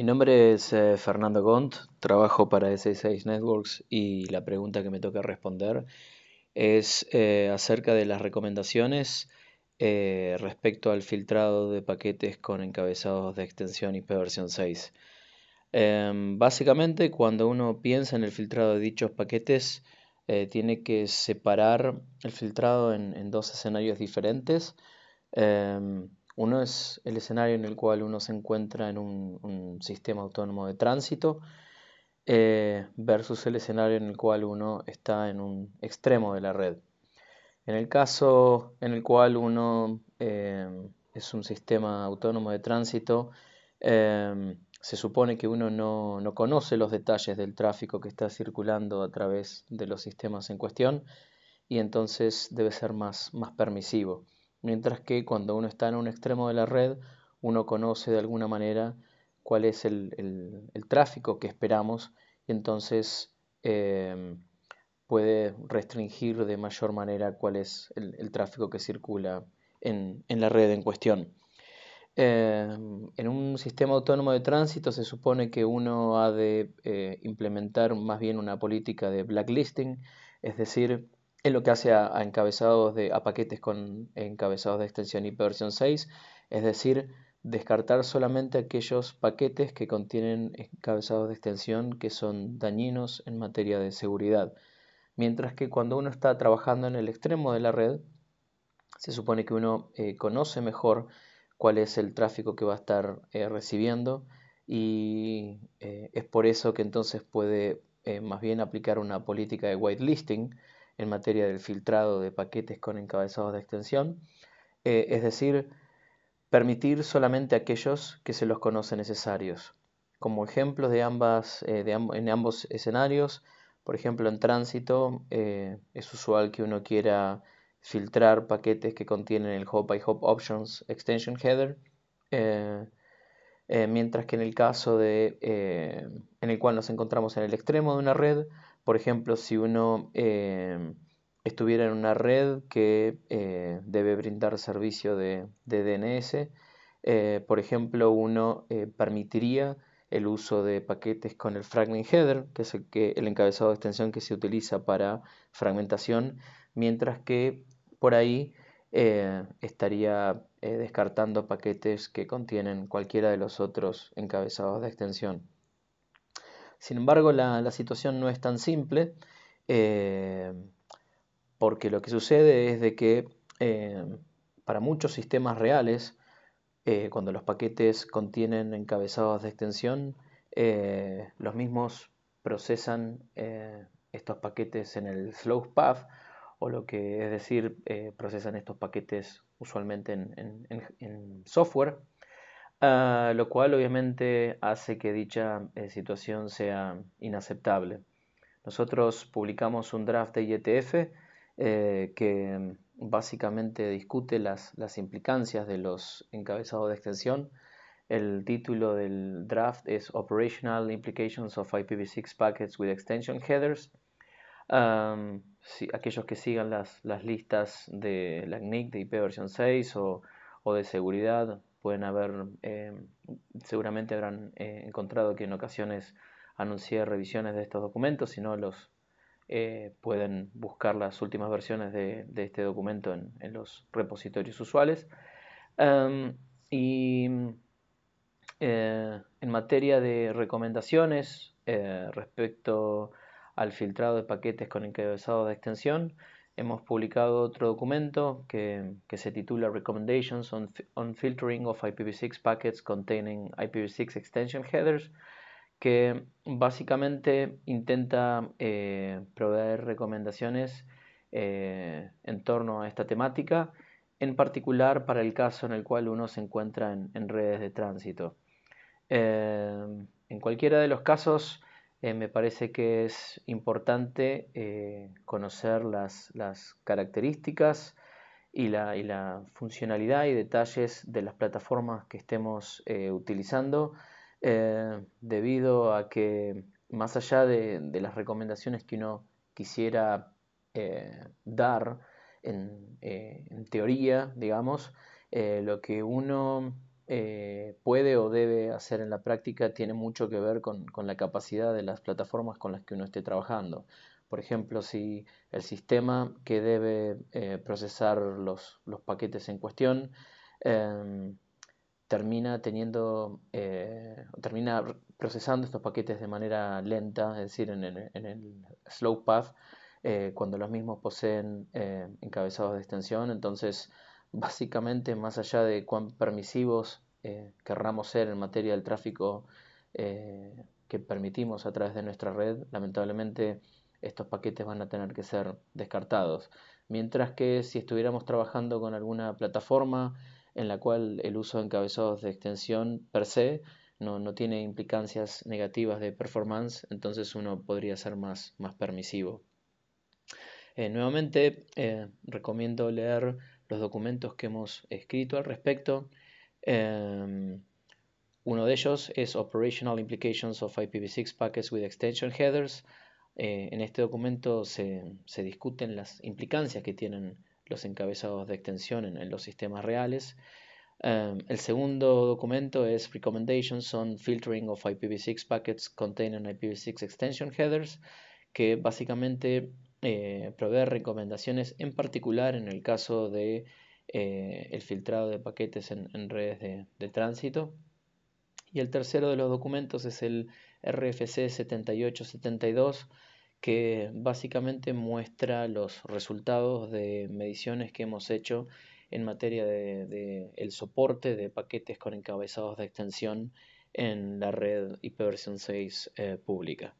Mi nombre es eh, Fernando Gont, trabajo para S6 Networks y la pregunta que me toca responder es eh, acerca de las recomendaciones eh, respecto al filtrado de paquetes con encabezados de extensión IP versión 6. Em, básicamente, cuando uno piensa en el filtrado de dichos paquetes, tiene que separar el filtrado en, dos escenarios diferentes. Em, uno es el escenario en el cual uno se encuentra en un, sistema autónomo de tránsito eh, versus el escenario en el cual uno está en un extremo de la red. En el caso en el cual uno eh, es un sistema autónomo de tránsito, eh, se supone que uno no, no, conoce los detalles del tráfico que está circulando a través de los sistemas en cuestión y entonces debe ser más, más permisivo mientras que cuando uno está en un extremo de la red, uno conoce de alguna manera cuál es el, tráfico que esperamos y entonces em, puede restringir de mayor manera cuál es el, tráfico que circula en, la red en cuestión. Em, en un sistema autónomo de tránsito se supone que uno ha de eh, implementar más bien una política de blacklisting, es decir, es lo que hace a, encabezados de, a paquetes con encabezados de extensión IP versión 6, es decir, descartar solamente aquellos paquetes que contienen encabezados de extensión que son dañinos en materia de seguridad. Mientras que cuando uno está trabajando en el extremo de la red, se supone que uno eh, conoce mejor cuál es el tráfico que va a estar eh, recibiendo y eh, es por eso que entonces puede más bien aplicar una política de whitelisting en materia del filtrado de paquetes con encabezados de extensión, eh, es decir, permitir solamente aquellos que se los conoce necesarios. Como ejemplos de eh, en ambos escenarios, por ejemplo en tránsito, eh, es usual que uno quiera filtrar paquetes que contienen el Hop by Hop Options Extension Header, mientras que en el caso de, en el cual nos encontramos en el extremo de una red, por ejemplo, si uno eh, estuviera en una red que eh, debe brindar servicio de, DNS, eh, por ejemplo, uno permitiría el uso de paquetes con el fragment header, que es el encabezado de extensión que se utiliza para fragmentación, mientras que por ahí estaría descartando paquetes que contienen cualquiera de los otros encabezados de extensión. Sin embargo, la, situación no es tan simple, eh, porque lo que sucede es de que eh, para muchos sistemas reales, eh, cuando los paquetes contienen encabezados de extensión, los mismos procesan estos paquetes en el slow path, o lo que es decir, procesan estos paquetes usualmente en software Ah, lo cual obviamente hace que dicha eh, situación sea inaceptable. Nosotros publicamos un draft de IETF eh, que básicamente discute las, implicancias de los encabezados de extensión. El título del draft es Operational Implications of IPv6 Packets with Extension Headers. aquellos que sigan las, listas de la NIC de IP versión 6 o, o de seguridad pueden haber, eh, seguramente habrán eh, encontrado que en ocasiones anuncié revisiones de estos documentos, si no los eh, pueden buscar las últimas versiones de, este documento en, los repositorios usuales. y en materia de recomendaciones respecto al filtrado de paquetes con encabezado de extensión, hemos publicado otro documento que, se titula Recommendations on, Filtering of IPv6 Packets Containing IPv6 Extension Headers, que básicamente intenta eh, proveer recomendaciones eh, en torno a esta temática, en particular para el caso en el cual uno se encuentra en, redes de tránsito. Eh, en cualquiera de los casos, eh, me parece que es importante eh, conocer las, características y la, funcionalidad y detalles de las plataformas que estemos eh, utilizando, debido a que más allá de, las recomendaciones que uno quisiera dar en, teoría, digamos, lo que uno eh, puede o debe hacer en la práctica tiene mucho que ver con, la capacidad de las plataformas con las que uno esté trabajando. Por ejemplo, si el sistema que debe eh, procesar los, paquetes en cuestión em, termina teniendo, eh, termina procesando estos paquetes de manera lenta, es decir, en, el slow path, cuando los mismos poseen encabezados de extensión, entonces básicamente más allá de cuán permisivos eh, querramos ser en materia del tráfico eh, que permitimos a través de nuestra red, lamentablemente estos paquetes van a tener que ser descartados. Mientras que si estuviéramos trabajando con alguna plataforma en la cual el uso de encabezados de extensión per se no, tiene implicancias negativas de performance, entonces uno podría ser más, más permisivo. Eh, nuevamente, recomiendo leer los documentos que hemos escrito al respecto. Em, uno de ellos es Operational Implications of IPv6 Packets with Extension Headers. Eh, en este documento se, discuten las implicancias que tienen los encabezados de extensión en, los sistemas reales. Em, el segundo documento es Recommendations on Filtering of IPv6 Packets Containing IPv6 Extension Headers, que básicamente eh, proveer recomendaciones en particular en el caso de eh, el filtrado de paquetes en, redes de, tránsito. Y el tercero de los documentos es el RFC 7872 que básicamente muestra los resultados de mediciones que hemos hecho en materia de, el soporte de paquetes con encabezados de extensión en la red IPv6 eh, pública.